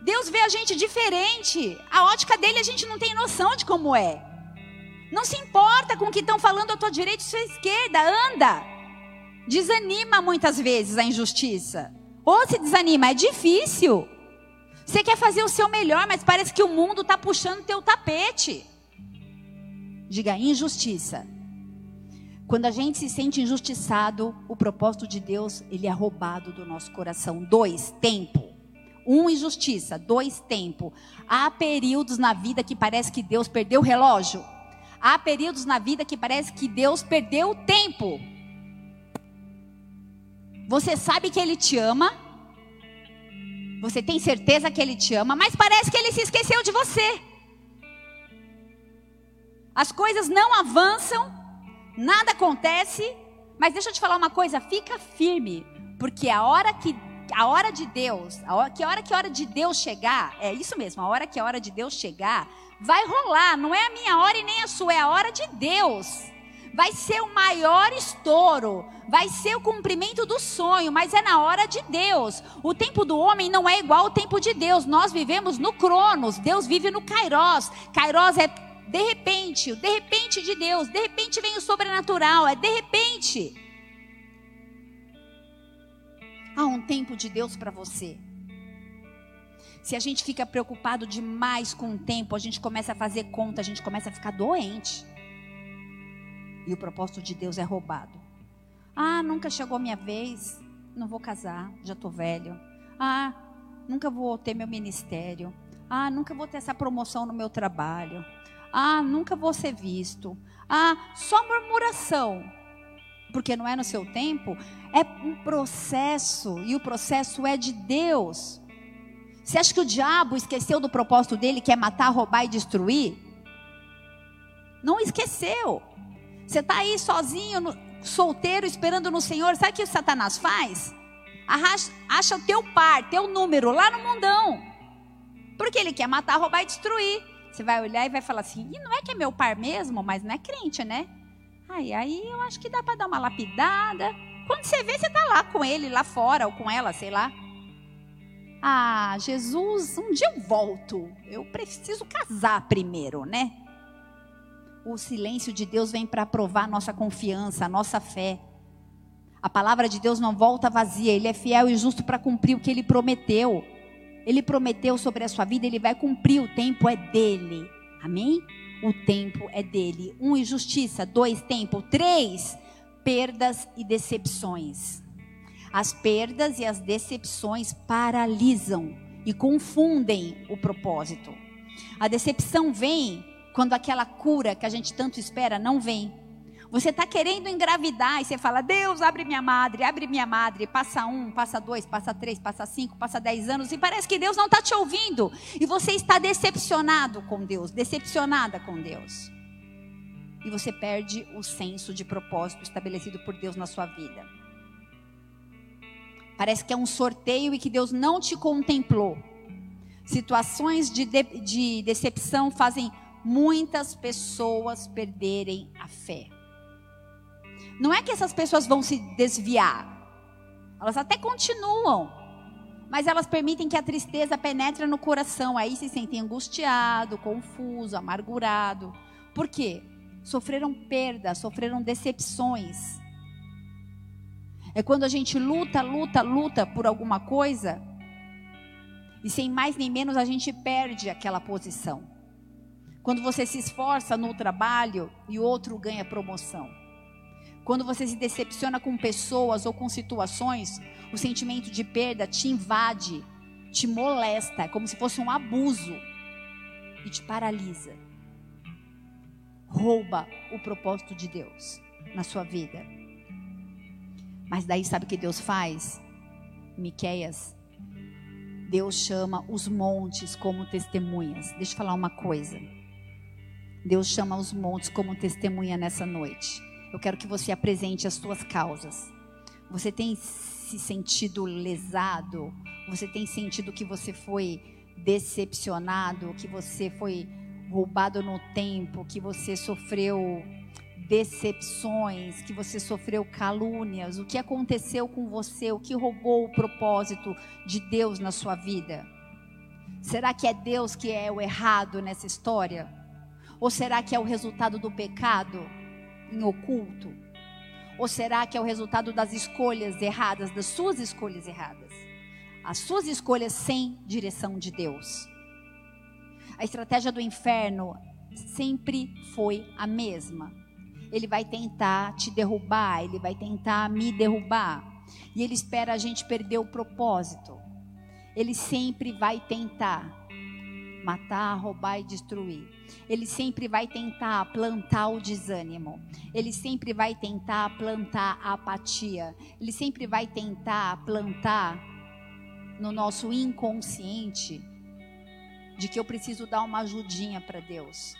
[SPEAKER 1] Deus vê a gente diferente. A ótica dele a gente não tem noção de como é. Não se importa com o que estão falando à tua direita e à sua esquerda. Anda. Desanima muitas vezes a injustiça. Ou se desanima, é difícil. Você quer fazer o seu melhor, mas parece que o mundo está puxando teu tapete. Diga injustiça. Quando a gente se sente injustiçado, o propósito de Deus ele é roubado do nosso coração. Dois, tempo. Um, injustiça. Dois, tempo. Há períodos na vida que parece que Deus perdeu o relógio. Há períodos na vida que parece que Deus perdeu o tempo. Você sabe que Ele te ama. Você tem certeza que Ele te ama, mas parece que Ele se esqueceu de você. As coisas não avançam, nada acontece, mas deixa eu te falar uma coisa, fica firme, porque a hora que a hora de Deus, a hora, que a hora que a hora de Deus chegar, é isso mesmo, a hora que a hora de Deus chegar, vai rolar, não é a minha hora e nem a sua, é a hora de Deus. Vai ser o maior estouro, vai ser o cumprimento do sonho, mas é na hora de Deus. O tempo do homem não é igual ao tempo de Deus. Nós vivemos no Cronos, Deus vive no Kairos. Kairos é de repente, de repente de Deus, de repente vem o sobrenatural, é de repente. Há um tempo de Deus para você. Se a gente fica preocupado demais com o tempo, a gente começa a fazer conta, a gente começa a ficar doente. E o propósito de Deus é roubado. Ah, nunca chegou a minha vez, não vou casar, já estou velho. Ah, nunca vou ter meu ministério. Ah, nunca vou ter essa promoção no meu trabalho. Ah, nunca vou ser visto. Ah, só murmuração porque não é no seu tempo, é um processo e o processo é de Deus. Você acha que o diabo esqueceu do propósito dele, que é matar, roubar e destruir? Não esqueceu. Você está aí sozinho, no, solteiro, esperando no Senhor. Sabe o que o Satanás faz? Arracha, acha o teu par, teu número lá no mundão. Porque ele quer matar, roubar e destruir. Você vai olhar e vai falar assim: e não é que é meu par mesmo, mas não é crente, né? Aí, aí eu acho que dá para dar uma lapidada. Quando você vê, você tá lá com ele, lá fora, ou com ela, sei lá. Ah, Jesus, um dia eu volto. Eu preciso casar primeiro, né? O silêncio de Deus vem para provar nossa confiança, nossa fé. A palavra de Deus não volta vazia, ele é fiel e justo para cumprir o que ele prometeu. Ele prometeu sobre a sua vida, ele vai cumprir, o tempo é dele. Amém? O tempo é dele. Um, injustiça. Dois, tempo. Três, perdas e decepções. As perdas e as decepções paralisam e confundem o propósito. A decepção vem quando aquela cura que a gente tanto espera não vem. Você está querendo engravidar e você fala, Deus, abre minha madre, abre minha madre. Passa um, passa dois, passa três, passa cinco, passa dez anos e parece que Deus não está te ouvindo. E você está decepcionado com Deus, decepcionada com Deus. E você perde o senso de propósito estabelecido por Deus na sua vida. Parece que é um sorteio e que Deus não te contemplou. Situações de, de, de decepção fazem muitas pessoas perderem a fé. Não é que essas pessoas vão se desviar. Elas até continuam. Mas elas permitem que a tristeza penetre no coração. Aí se sentem angustiado, confuso, amargurado. Por quê? Sofreram perdas, sofreram decepções. É quando a gente luta, luta, luta por alguma coisa. E sem mais nem menos a gente perde aquela posição. Quando você se esforça no trabalho e o outro ganha promoção. Quando você se decepciona com pessoas ou com situações, o sentimento de perda te invade, te molesta, é como se fosse um abuso e te paralisa. Rouba o propósito de Deus na sua vida. Mas daí sabe o que Deus faz? Miqueias. Deus chama os montes como testemunhas. Deixa eu falar uma coisa. Deus chama os montes como testemunha nessa noite. Eu quero que você apresente as suas causas. Você tem se sentido lesado? Você tem sentido que você foi decepcionado? Que você foi roubado no tempo? Que você sofreu decepções? Que você sofreu calúnias? O que aconteceu com você? O que roubou o propósito de Deus na sua vida? Será que é Deus que é o errado nessa história? Ou será que é o resultado do pecado? Em oculto? Ou será que é o resultado das escolhas erradas, das suas escolhas erradas? As suas escolhas sem direção de Deus. A estratégia do inferno sempre foi a mesma. Ele vai tentar te derrubar, ele vai tentar me derrubar. E ele espera a gente perder o propósito. Ele sempre vai tentar matar, roubar e destruir. Ele sempre vai tentar plantar o desânimo. Ele sempre vai tentar plantar a apatia. Ele sempre vai tentar plantar no nosso inconsciente de que eu preciso dar uma ajudinha para Deus.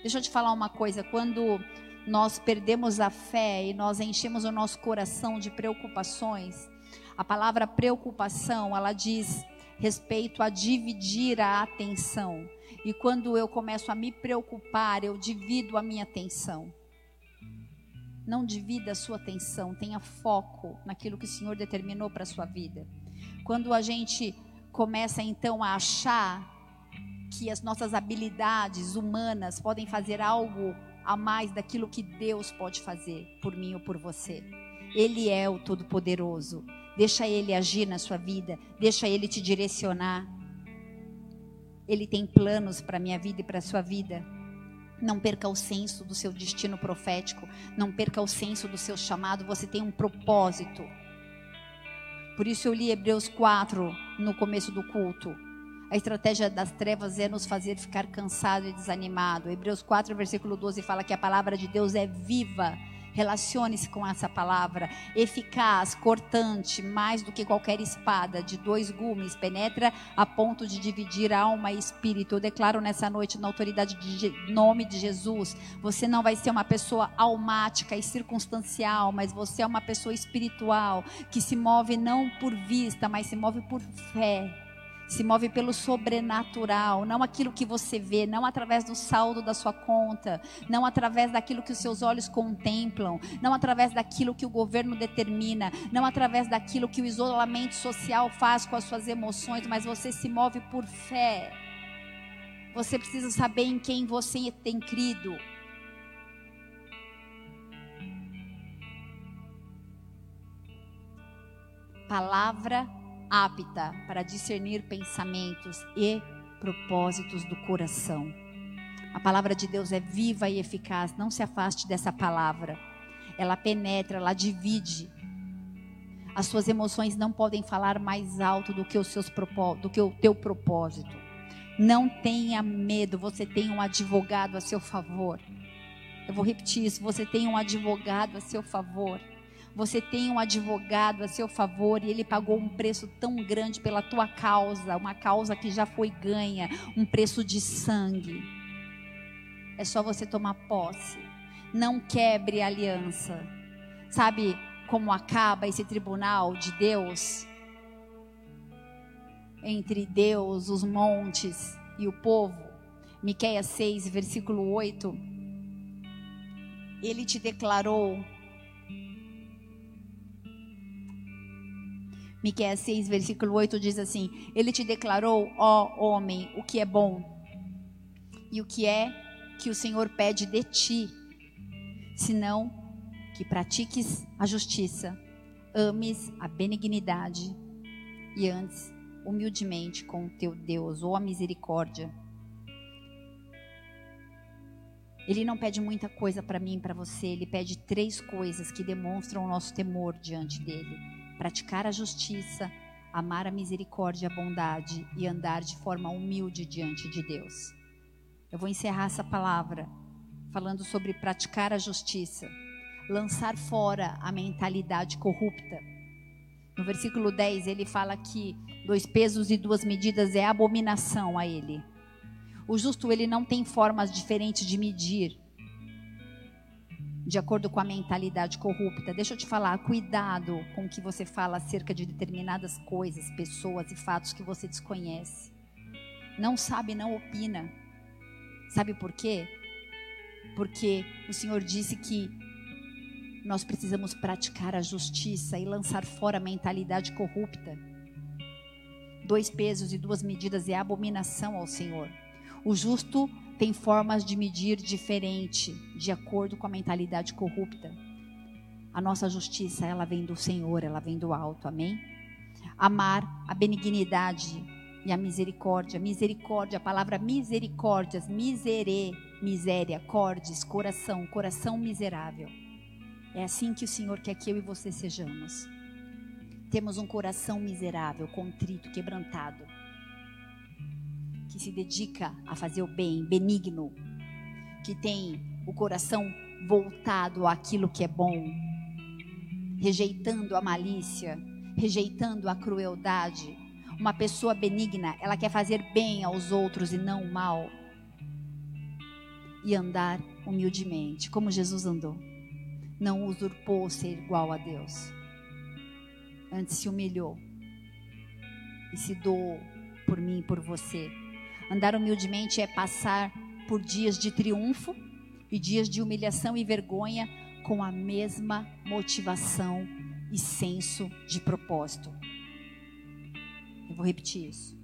[SPEAKER 1] Deixa eu te falar uma coisa, quando nós perdemos a fé e nós enchemos o nosso coração de preocupações, a palavra preocupação, ela diz respeito a dividir a atenção. E quando eu começo a me preocupar, eu divido a minha atenção. Não divida a sua atenção, tenha foco naquilo que o Senhor determinou para a sua vida. Quando a gente começa então a achar que as nossas habilidades humanas podem fazer algo a mais daquilo que Deus pode fazer por mim ou por você. Ele é o Todo-Poderoso. Deixa Ele agir na sua vida. Deixa Ele te direcionar. Ele tem planos para a minha vida e para a sua vida. Não perca o senso do seu destino profético. Não perca o senso do seu chamado. Você tem um propósito. Por isso eu li Hebreus 4 no começo do culto. A estratégia das trevas é nos fazer ficar cansado e desanimado. Hebreus 4, versículo 12 fala que a palavra de Deus é viva Relacione-se com essa palavra, eficaz, cortante, mais do que qualquer espada de dois gumes, penetra a ponto de dividir alma e espírito. Eu declaro nessa noite, na autoridade de nome de Jesus, você não vai ser uma pessoa almática e circunstancial, mas você é uma pessoa espiritual que se move não por vista, mas se move por fé se move pelo sobrenatural, não aquilo que você vê, não através do saldo da sua conta, não através daquilo que os seus olhos contemplam, não através daquilo que o governo determina, não através daquilo que o isolamento social faz com as suas emoções, mas você se move por fé. Você precisa saber em quem você tem crido. Palavra apta para discernir pensamentos e propósitos do coração. A palavra de Deus é viva e eficaz, não se afaste dessa palavra. Ela penetra, ela divide. As suas emoções não podem falar mais alto do que os seus do que o teu propósito. Não tenha medo, você tem um advogado a seu favor. Eu vou repetir isso, você tem um advogado a seu favor. Você tem um advogado a seu favor e ele pagou um preço tão grande pela tua causa, uma causa que já foi ganha, um preço de sangue. É só você tomar posse. Não quebre a aliança. Sabe como acaba esse tribunal de Deus? Entre Deus, os montes e o povo. Miqueias 6, versículo 8. Ele te declarou Miqueias 6, versículo 8 diz assim: Ele te declarou, ó homem, o que é bom e o que é que o Senhor pede de ti, senão que pratiques a justiça, ames a benignidade e antes humildemente com o teu Deus, ou a misericórdia. Ele não pede muita coisa para mim e para você, ele pede três coisas que demonstram o nosso temor diante dele praticar a justiça, amar a misericórdia e a bondade e andar de forma humilde diante de Deus. Eu vou encerrar essa palavra falando sobre praticar a justiça, lançar fora a mentalidade corrupta. No versículo 10, ele fala que dois pesos e duas medidas é abominação a ele. O justo ele não tem formas diferentes de medir de acordo com a mentalidade corrupta. Deixa eu te falar, cuidado com o que você fala acerca de determinadas coisas, pessoas e fatos que você desconhece. Não sabe, não opina. Sabe por quê? Porque o Senhor disse que nós precisamos praticar a justiça e lançar fora a mentalidade corrupta. Dois pesos e duas medidas é abominação ao Senhor. O justo tem formas de medir diferente, de acordo com a mentalidade corrupta. A nossa justiça, ela vem do Senhor, ela vem do alto, amém? Amar a benignidade e a misericórdia. Misericórdia, a palavra misericórdias, misere, miséria, cordes, coração, coração miserável. É assim que o Senhor quer que eu e você sejamos. Temos um coração miserável, contrito, quebrantado que se dedica a fazer o bem, benigno, que tem o coração voltado àquilo que é bom, rejeitando a malícia, rejeitando a crueldade. Uma pessoa benigna, ela quer fazer bem aos outros e não mal. E andar humildemente, como Jesus andou. Não usurpou ser igual a Deus. Antes se humilhou e se doou por mim e por você Andar humildemente é passar por dias de triunfo e dias de humilhação e vergonha com a mesma motivação e senso de propósito. Eu vou repetir isso.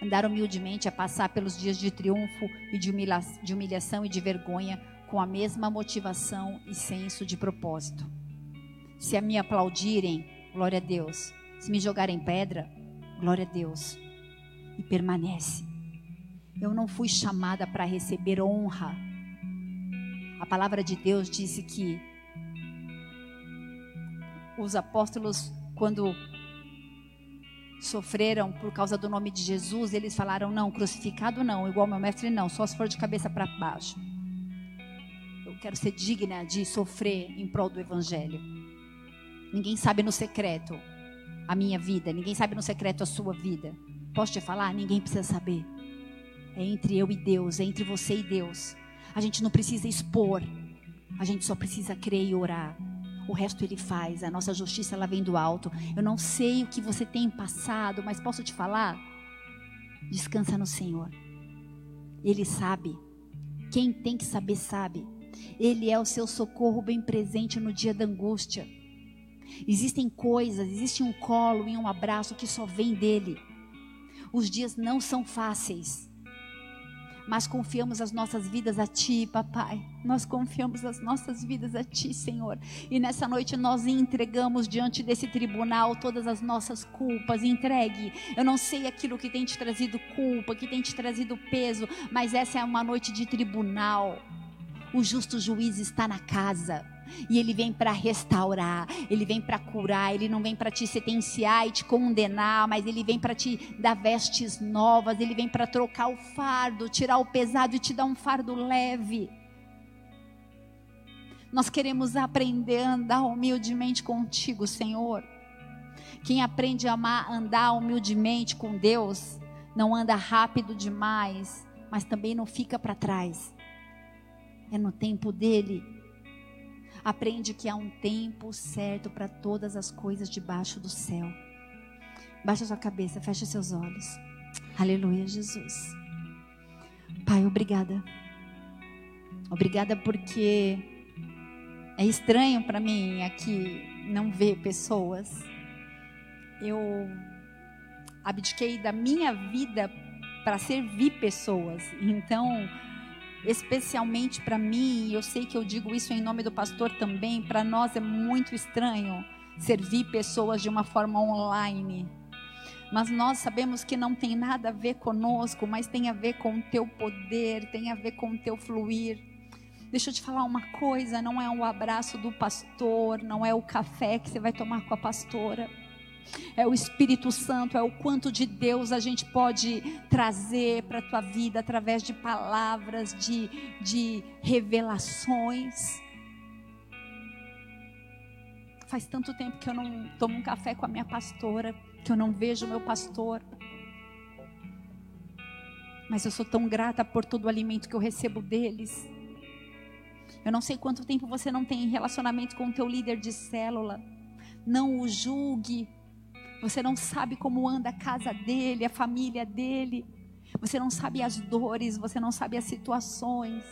[SPEAKER 1] Andar humildemente é passar pelos dias de triunfo e de, humilha de humilhação e de vergonha com a mesma motivação e senso de propósito. Se a me aplaudirem, glória a Deus. Se me jogarem pedra, glória a Deus. E permanece. Eu não fui chamada para receber honra. A palavra de Deus disse que os apóstolos, quando sofreram por causa do nome de Jesus, eles falaram: não, crucificado não, igual meu mestre, não, só se for de cabeça para baixo. Eu quero ser digna de sofrer em prol do Evangelho. Ninguém sabe no secreto a minha vida, ninguém sabe no secreto a sua vida. Posso te falar? Ninguém precisa saber. É entre eu e Deus, é entre você e Deus. A gente não precisa expor, a gente só precisa crer e orar. O resto ele faz, a nossa justiça ela vem do alto. Eu não sei o que você tem passado, mas posso te falar? Descansa no Senhor. Ele sabe. Quem tem que saber, sabe. Ele é o seu socorro bem presente no dia da angústia. Existem coisas, existe um colo e um abraço que só vem dele. Os dias não são fáceis mas confiamos as nossas vidas a Ti, Papai. Nós confiamos as nossas vidas a Ti, Senhor. E nessa noite nós entregamos diante desse tribunal todas as nossas culpas. Entregue. Eu não sei aquilo que tem te trazido culpa, que tem te trazido peso, mas essa é uma noite de tribunal. O justo juiz está na casa. E ele vem para restaurar, ele vem para curar, ele não vem para te sentenciar e te condenar, mas ele vem para te dar vestes novas, ele vem para trocar o fardo, tirar o pesado e te dar um fardo leve. Nós queremos aprender a andar humildemente contigo, Senhor. Quem aprende a amar, andar humildemente com Deus, não anda rápido demais, mas também não fica para trás. É no tempo dele Aprende que há um tempo certo para todas as coisas debaixo do céu. Baixa sua cabeça, fecha seus olhos. Aleluia, Jesus. Pai, obrigada. Obrigada porque é estranho para mim aqui não ver pessoas. Eu abdiquei da minha vida para servir pessoas. Então, especialmente para mim, e eu sei que eu digo isso em nome do pastor também, para nós é muito estranho servir pessoas de uma forma online. Mas nós sabemos que não tem nada a ver conosco, mas tem a ver com o teu poder, tem a ver com o teu fluir. Deixa eu te falar uma coisa: não é o abraço do pastor, não é o café que você vai tomar com a pastora é o Espírito Santo, é o quanto de Deus a gente pode trazer para a tua vida através de palavras, de, de revelações. Faz tanto tempo que eu não tomo um café com a minha pastora, que eu não vejo o meu pastor. Mas eu sou tão grata por todo o alimento que eu recebo deles. Eu não sei quanto tempo você não tem relacionamento com o teu líder de célula. Não o julgue você não sabe como anda a casa dele, a família dele. Você não sabe as dores, você não sabe as situações.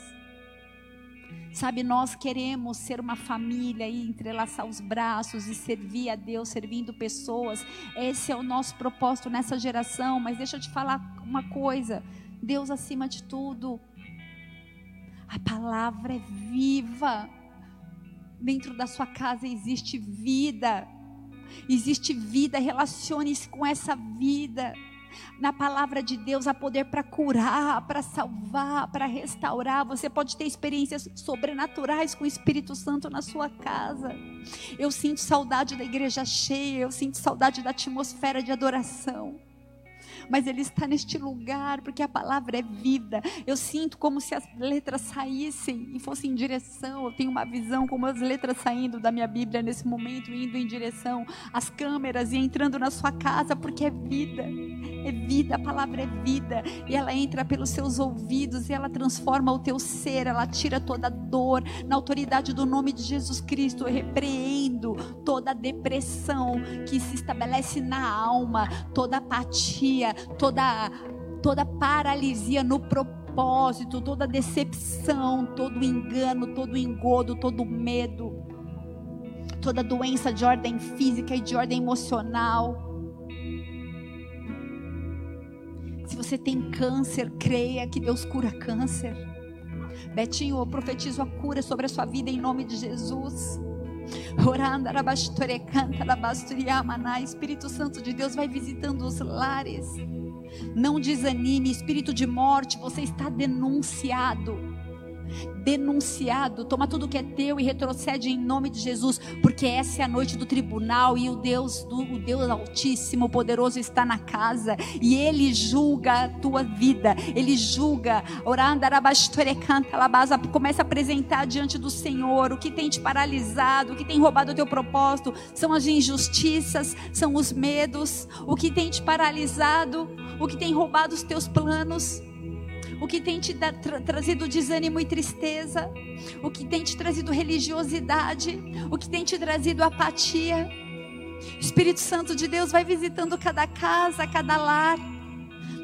[SPEAKER 1] Sabe, nós queremos ser uma família e entrelaçar os braços e servir a Deus, servindo pessoas. Esse é o nosso propósito nessa geração. Mas deixa eu te falar uma coisa: Deus acima de tudo. A palavra é viva. Dentro da sua casa existe vida. Existe vida, relacione-se com essa vida. Na palavra de Deus há poder para curar, para salvar, para restaurar. Você pode ter experiências sobrenaturais com o Espírito Santo na sua casa. Eu sinto saudade da igreja cheia, eu sinto saudade da atmosfera de adoração mas Ele está neste lugar, porque a palavra é vida. Eu sinto como se as letras saíssem e fossem em direção. Eu tenho uma visão como as letras saindo da minha Bíblia nesse momento, indo em direção às câmeras e entrando na sua casa, porque é vida. É vida, a palavra é vida. E ela entra pelos seus ouvidos e ela transforma o teu ser, ela tira toda dor. Na autoridade do nome de Jesus Cristo, eu repreendo toda depressão que se estabelece na alma, toda apatia, toda, toda paralisia no propósito, toda decepção, todo engano, todo engodo, todo medo, toda doença de ordem física e de ordem emocional. Se você tem câncer, creia que Deus cura câncer. Betinho, eu profetizo a cura sobre a sua vida em nome de Jesus. Espírito Santo de Deus vai visitando os lares. Não desanime, espírito de morte, você está denunciado denunciado. Toma tudo que é teu e retrocede em nome de Jesus, porque essa é a noite do tribunal e o Deus, do, o Deus Altíssimo, Poderoso está na casa e ele julga a tua vida. Ele julga. Começa a apresentar diante do Senhor o que tem te paralisado, o que tem roubado o teu propósito, são as injustiças, são os medos, o que tem te paralisado, o que tem roubado os teus planos o que tem te tra trazido desânimo e tristeza, o que tem te trazido religiosidade, o que tem te trazido apatia. O Espírito Santo de Deus vai visitando cada casa, cada lar.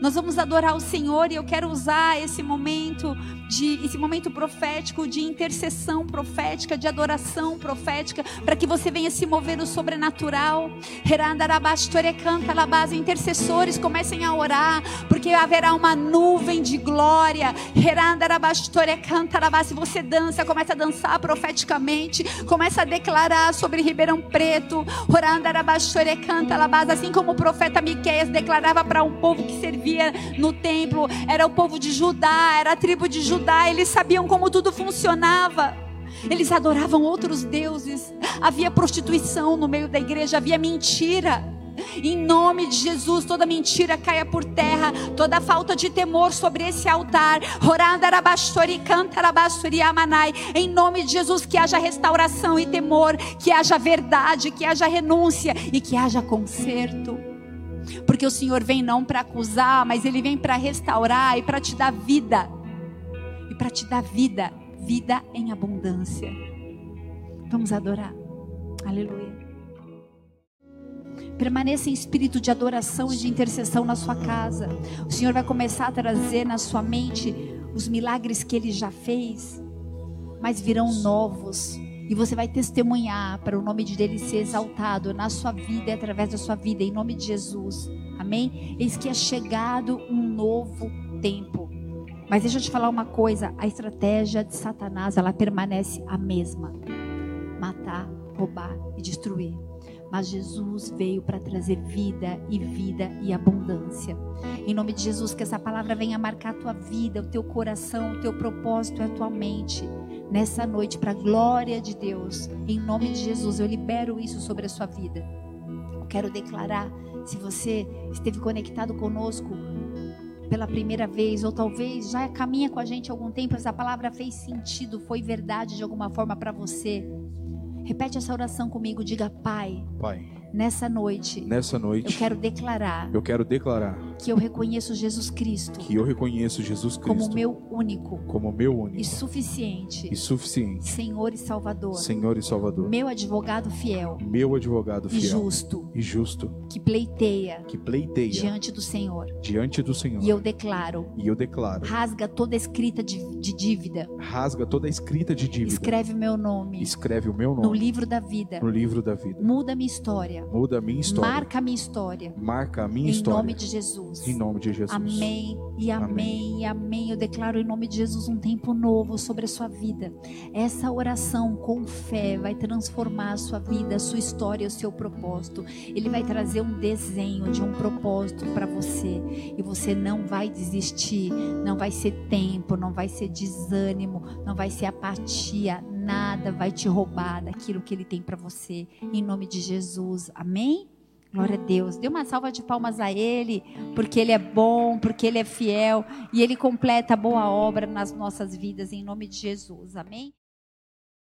[SPEAKER 1] Nós vamos adorar o Senhor e eu quero usar esse momento de esse momento profético de intercessão profética, de adoração profética, para que você venha se mover no sobrenatural. Intercessores comecem a orar, porque haverá uma nuvem de glória. Se você dança, começa a dançar profeticamente, começa a declarar sobre Ribeirão Preto. Assim como o profeta Miqueias declarava para um povo que servia no templo, era o povo de Judá, era a tribo de Judá, eles sabiam como tudo funcionava. Eles adoravam outros deuses. Havia prostituição no meio da igreja, havia mentira. Em nome de Jesus, toda mentira caia por terra, toda falta de temor sobre esse altar. Em nome de Jesus, que haja restauração e temor, que haja verdade, que haja renúncia e que haja conserto. Porque o Senhor vem não para acusar, mas Ele vem para restaurar e para te dar vida. E para te dar vida, vida em abundância. Vamos adorar. Aleluia. Permaneça em espírito de adoração e de intercessão na sua casa. O Senhor vai começar a trazer na sua mente os milagres que Ele já fez, mas virão novos. E você vai testemunhar para o nome de dele ser exaltado na sua vida e através da sua vida, em nome de Jesus. Amém? Eis que é chegado um novo tempo. Mas deixa eu te falar uma coisa: a estratégia de Satanás ela permanece a mesma: matar, roubar e destruir mas Jesus veio para trazer vida e vida e abundância. Em nome de Jesus, que essa palavra venha marcar a tua vida, o teu coração, o teu propósito e a tua mente. Nessa noite, para a glória de Deus, em nome de Jesus, eu libero isso sobre a sua vida. Eu quero declarar, se você esteve conectado conosco pela primeira vez, ou talvez já caminha com a gente há algum tempo, essa palavra fez sentido, foi verdade de alguma forma para você. Repete essa oração comigo, diga Pai.
[SPEAKER 2] Pai.
[SPEAKER 1] Nessa noite.
[SPEAKER 2] Nessa noite.
[SPEAKER 1] Eu quero declarar.
[SPEAKER 2] Eu quero declarar.
[SPEAKER 1] Que eu reconheço Jesus Cristo.
[SPEAKER 2] Que eu reconheço Jesus Cristo.
[SPEAKER 1] Como meu único.
[SPEAKER 2] Como meu único.
[SPEAKER 1] E suficiente.
[SPEAKER 2] E suficiente.
[SPEAKER 1] Senhor e Salvador.
[SPEAKER 2] Senhor e Salvador.
[SPEAKER 1] Meu advogado fiel.
[SPEAKER 2] Meu advogado fiel.
[SPEAKER 1] E justo.
[SPEAKER 2] E justo.
[SPEAKER 1] Que pleiteia.
[SPEAKER 2] Que pleiteia.
[SPEAKER 1] Diante do Senhor.
[SPEAKER 2] Diante do Senhor.
[SPEAKER 1] E eu declaro.
[SPEAKER 2] E eu declaro.
[SPEAKER 1] Rasga toda escrita de, de dívida.
[SPEAKER 2] Rasga toda escrita de dívida.
[SPEAKER 1] Escreve o meu nome.
[SPEAKER 2] Escreve o meu nome.
[SPEAKER 1] No livro da vida.
[SPEAKER 2] No livro da vida.
[SPEAKER 1] Muda minha história.
[SPEAKER 2] Muda a minha história.
[SPEAKER 1] Marca a minha história.
[SPEAKER 2] Marca a minha
[SPEAKER 1] em
[SPEAKER 2] história.
[SPEAKER 1] Em nome de Jesus.
[SPEAKER 2] Em nome de Jesus.
[SPEAKER 1] Amém e amém, amém e amém. Eu declaro em nome de Jesus um tempo novo sobre a sua vida. Essa oração com fé vai transformar a sua vida, a sua história, o seu propósito. Ele vai trazer um desenho de um propósito para você e você não vai desistir. Não vai ser tempo, não vai ser desânimo, não vai ser apatia. Nada vai te roubar daquilo que ele tem para você. Em nome de Jesus. Amém. Glória a Deus. Dê uma salva de palmas a Ele, porque Ele é bom, porque Ele é fiel e Ele completa a boa obra nas nossas vidas, em nome de Jesus. Amém?